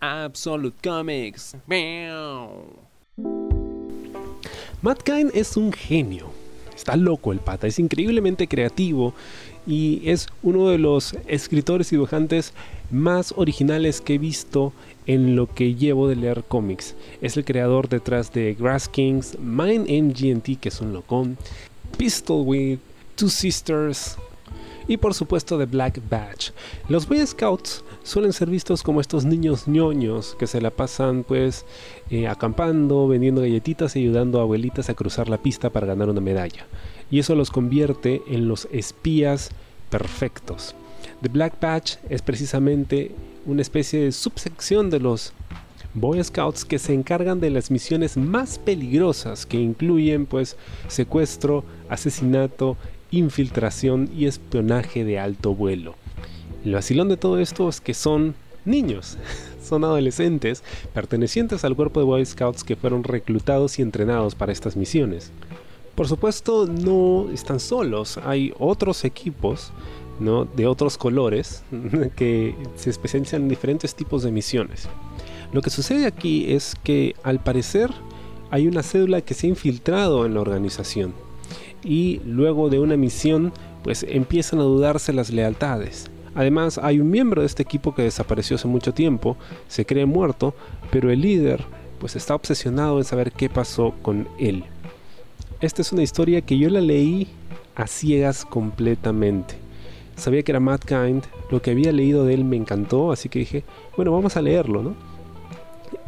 Absolute Comics. Matt Kine es un genio. Está loco el pata, es increíblemente creativo y es uno de los escritores y dibujantes más originales que he visto en lo que llevo de leer cómics. Es el creador detrás de Grass Kings, Mind MGT, que es un locón, Pistol With, Two Sisters, y por supuesto de Black Badge. Los Boy Scouts suelen ser vistos como estos niños ñoños que se la pasan pues eh, acampando, vendiendo galletitas y ayudando a abuelitas a cruzar la pista para ganar una medalla. Y eso los convierte en los espías perfectos. The Black Badge es precisamente una especie de subsección de los Boy Scouts que se encargan de las misiones más peligrosas que incluyen pues secuestro, asesinato infiltración y espionaje de alto vuelo. El vacilón de todo esto es que son niños, son adolescentes pertenecientes al cuerpo de Boy Scouts que fueron reclutados y entrenados para estas misiones. Por supuesto, no están solos, hay otros equipos ¿no? de otros colores que se especializan en diferentes tipos de misiones. Lo que sucede aquí es que al parecer hay una cédula que se ha infiltrado en la organización y luego de una misión pues empiezan a dudarse las lealtades. Además hay un miembro de este equipo que desapareció hace mucho tiempo, se cree muerto, pero el líder pues está obsesionado en saber qué pasó con él. Esta es una historia que yo la leí a ciegas completamente. Sabía que era Matt Kind, lo que había leído de él me encantó, así que dije, bueno, vamos a leerlo, ¿no?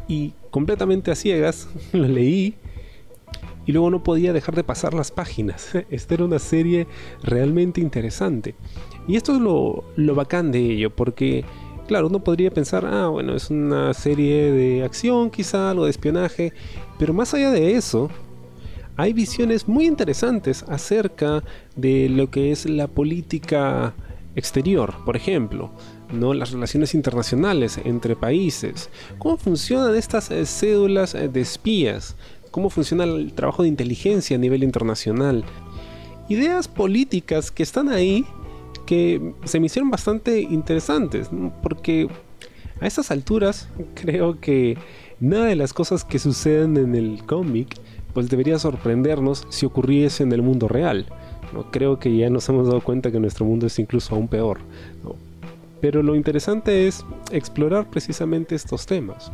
Y completamente a ciegas lo leí y luego no podía dejar de pasar las páginas. Esta era una serie realmente interesante. Y esto es lo, lo bacán de ello, porque claro, uno podría pensar, ah, bueno, es una serie de acción, quizá algo de espionaje, pero más allá de eso, hay visiones muy interesantes acerca de lo que es la política exterior, por ejemplo, ¿no? las relaciones internacionales entre países, cómo funcionan estas eh, cédulas eh, de espías, cómo funciona el trabajo de inteligencia a nivel internacional. Ideas políticas que están ahí que se me hicieron bastante interesantes, porque a estas alturas creo que nada de las cosas que suceden en el cómic pues debería sorprendernos si ocurriese en el mundo real. ¿no? Creo que ya nos hemos dado cuenta que nuestro mundo es incluso aún peor. Pero lo interesante es explorar precisamente estos temas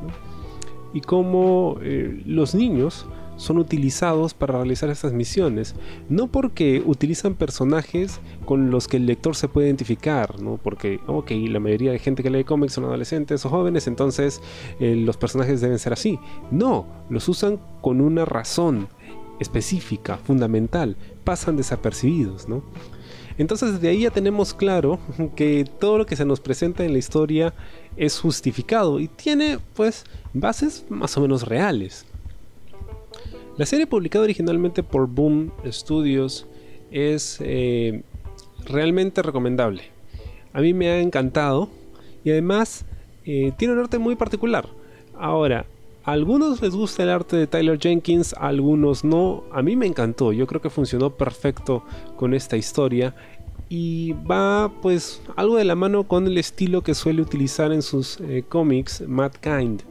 y cómo eh, los niños son utilizados para realizar estas misiones. No porque utilizan personajes con los que el lector se puede identificar, ¿no? Porque, ok, la mayoría de gente que lee cómics son adolescentes o jóvenes, entonces eh, los personajes deben ser así. No, los usan con una razón específica, fundamental. Pasan desapercibidos, ¿no? Entonces desde ahí ya tenemos claro que todo lo que se nos presenta en la historia es justificado y tiene pues bases más o menos reales. La serie publicada originalmente por Boom Studios es eh, realmente recomendable. A mí me ha encantado y además eh, tiene un arte muy particular. Ahora, a algunos les gusta el arte de Tyler Jenkins, a algunos no. A mí me encantó, yo creo que funcionó perfecto con esta historia y va pues algo de la mano con el estilo que suele utilizar en sus eh, cómics Matt Kind.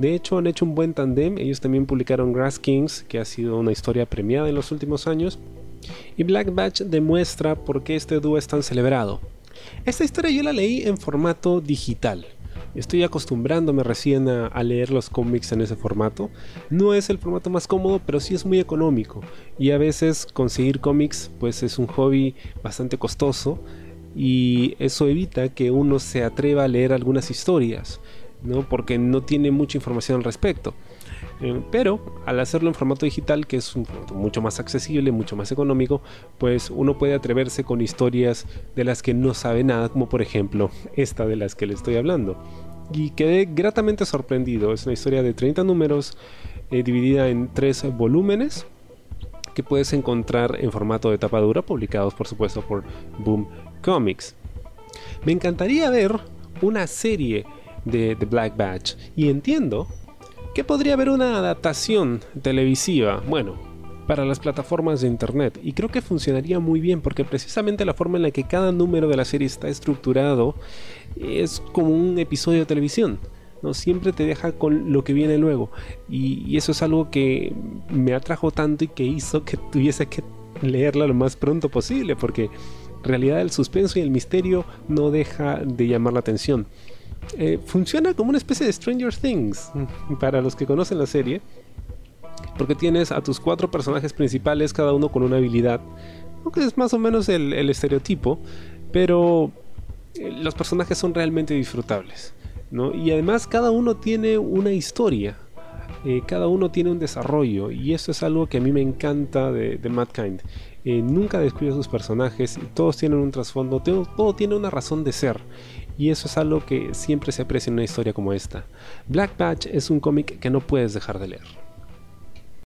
De hecho han hecho un buen tandem, ellos también publicaron Grass Kings, que ha sido una historia premiada en los últimos años, y Black Batch demuestra por qué este dúo es tan celebrado. Esta historia yo la leí en formato digital, Estoy acostumbrándome recién a, leer los cómics en ese formato. No es el formato más cómodo, pero sí es muy económico. Y a veces conseguir cómics pues es un hobby bastante costoso y eso evita que uno se atreva a leer algunas historias, ¿no? porque no tiene mucha información al respecto. Eh, pero al hacerlo en formato digital, que es mucho más accesible, mucho más económico, pues uno puede atreverse con historias de las que no sabe nada, como por ejemplo esta de las que le estoy hablando. Y quedé gratamente sorprendido. Es una historia de 30 números eh, dividida en tres volúmenes que puedes encontrar en formato de tapa dura, publicados por supuesto por Boom Comics. Me encantaría ver una serie de The Black Batch y entiendo ¿Qué podría haber una adaptación televisiva? Bueno, para las plataformas de internet y creo que funcionaría muy bien porque precisamente la forma en la que cada número de la serie está estructurado es como un episodio de televisión. ¿no? Siempre te deja con lo que viene luego. Y, y eso es algo que me atrajo tanto y que hizo que tuviese que leerla lo más pronto posible, porque en realidad el suspenso y el misterio no deja de llamar la atención. Eh, funciona como una especie de Stranger Things para los que conocen la serie, porque tienes a tus cuatro personajes principales, cada uno con una habilidad, que es más o menos el, estereotipo, pero eh, los personajes son realmente disfrutables. ¿no? Y además cada uno tiene una historia, eh, cada uno tiene un desarrollo y eso es algo que a mí me encanta de, de Matt Kind. Eh, nunca descuida sus personajes, todos tienen un trasfondo, todo, todo tiene una razón de ser y eso es algo que siempre se aprecia en una historia como esta. Black Patch es un cómic que no puedes dejar de leer.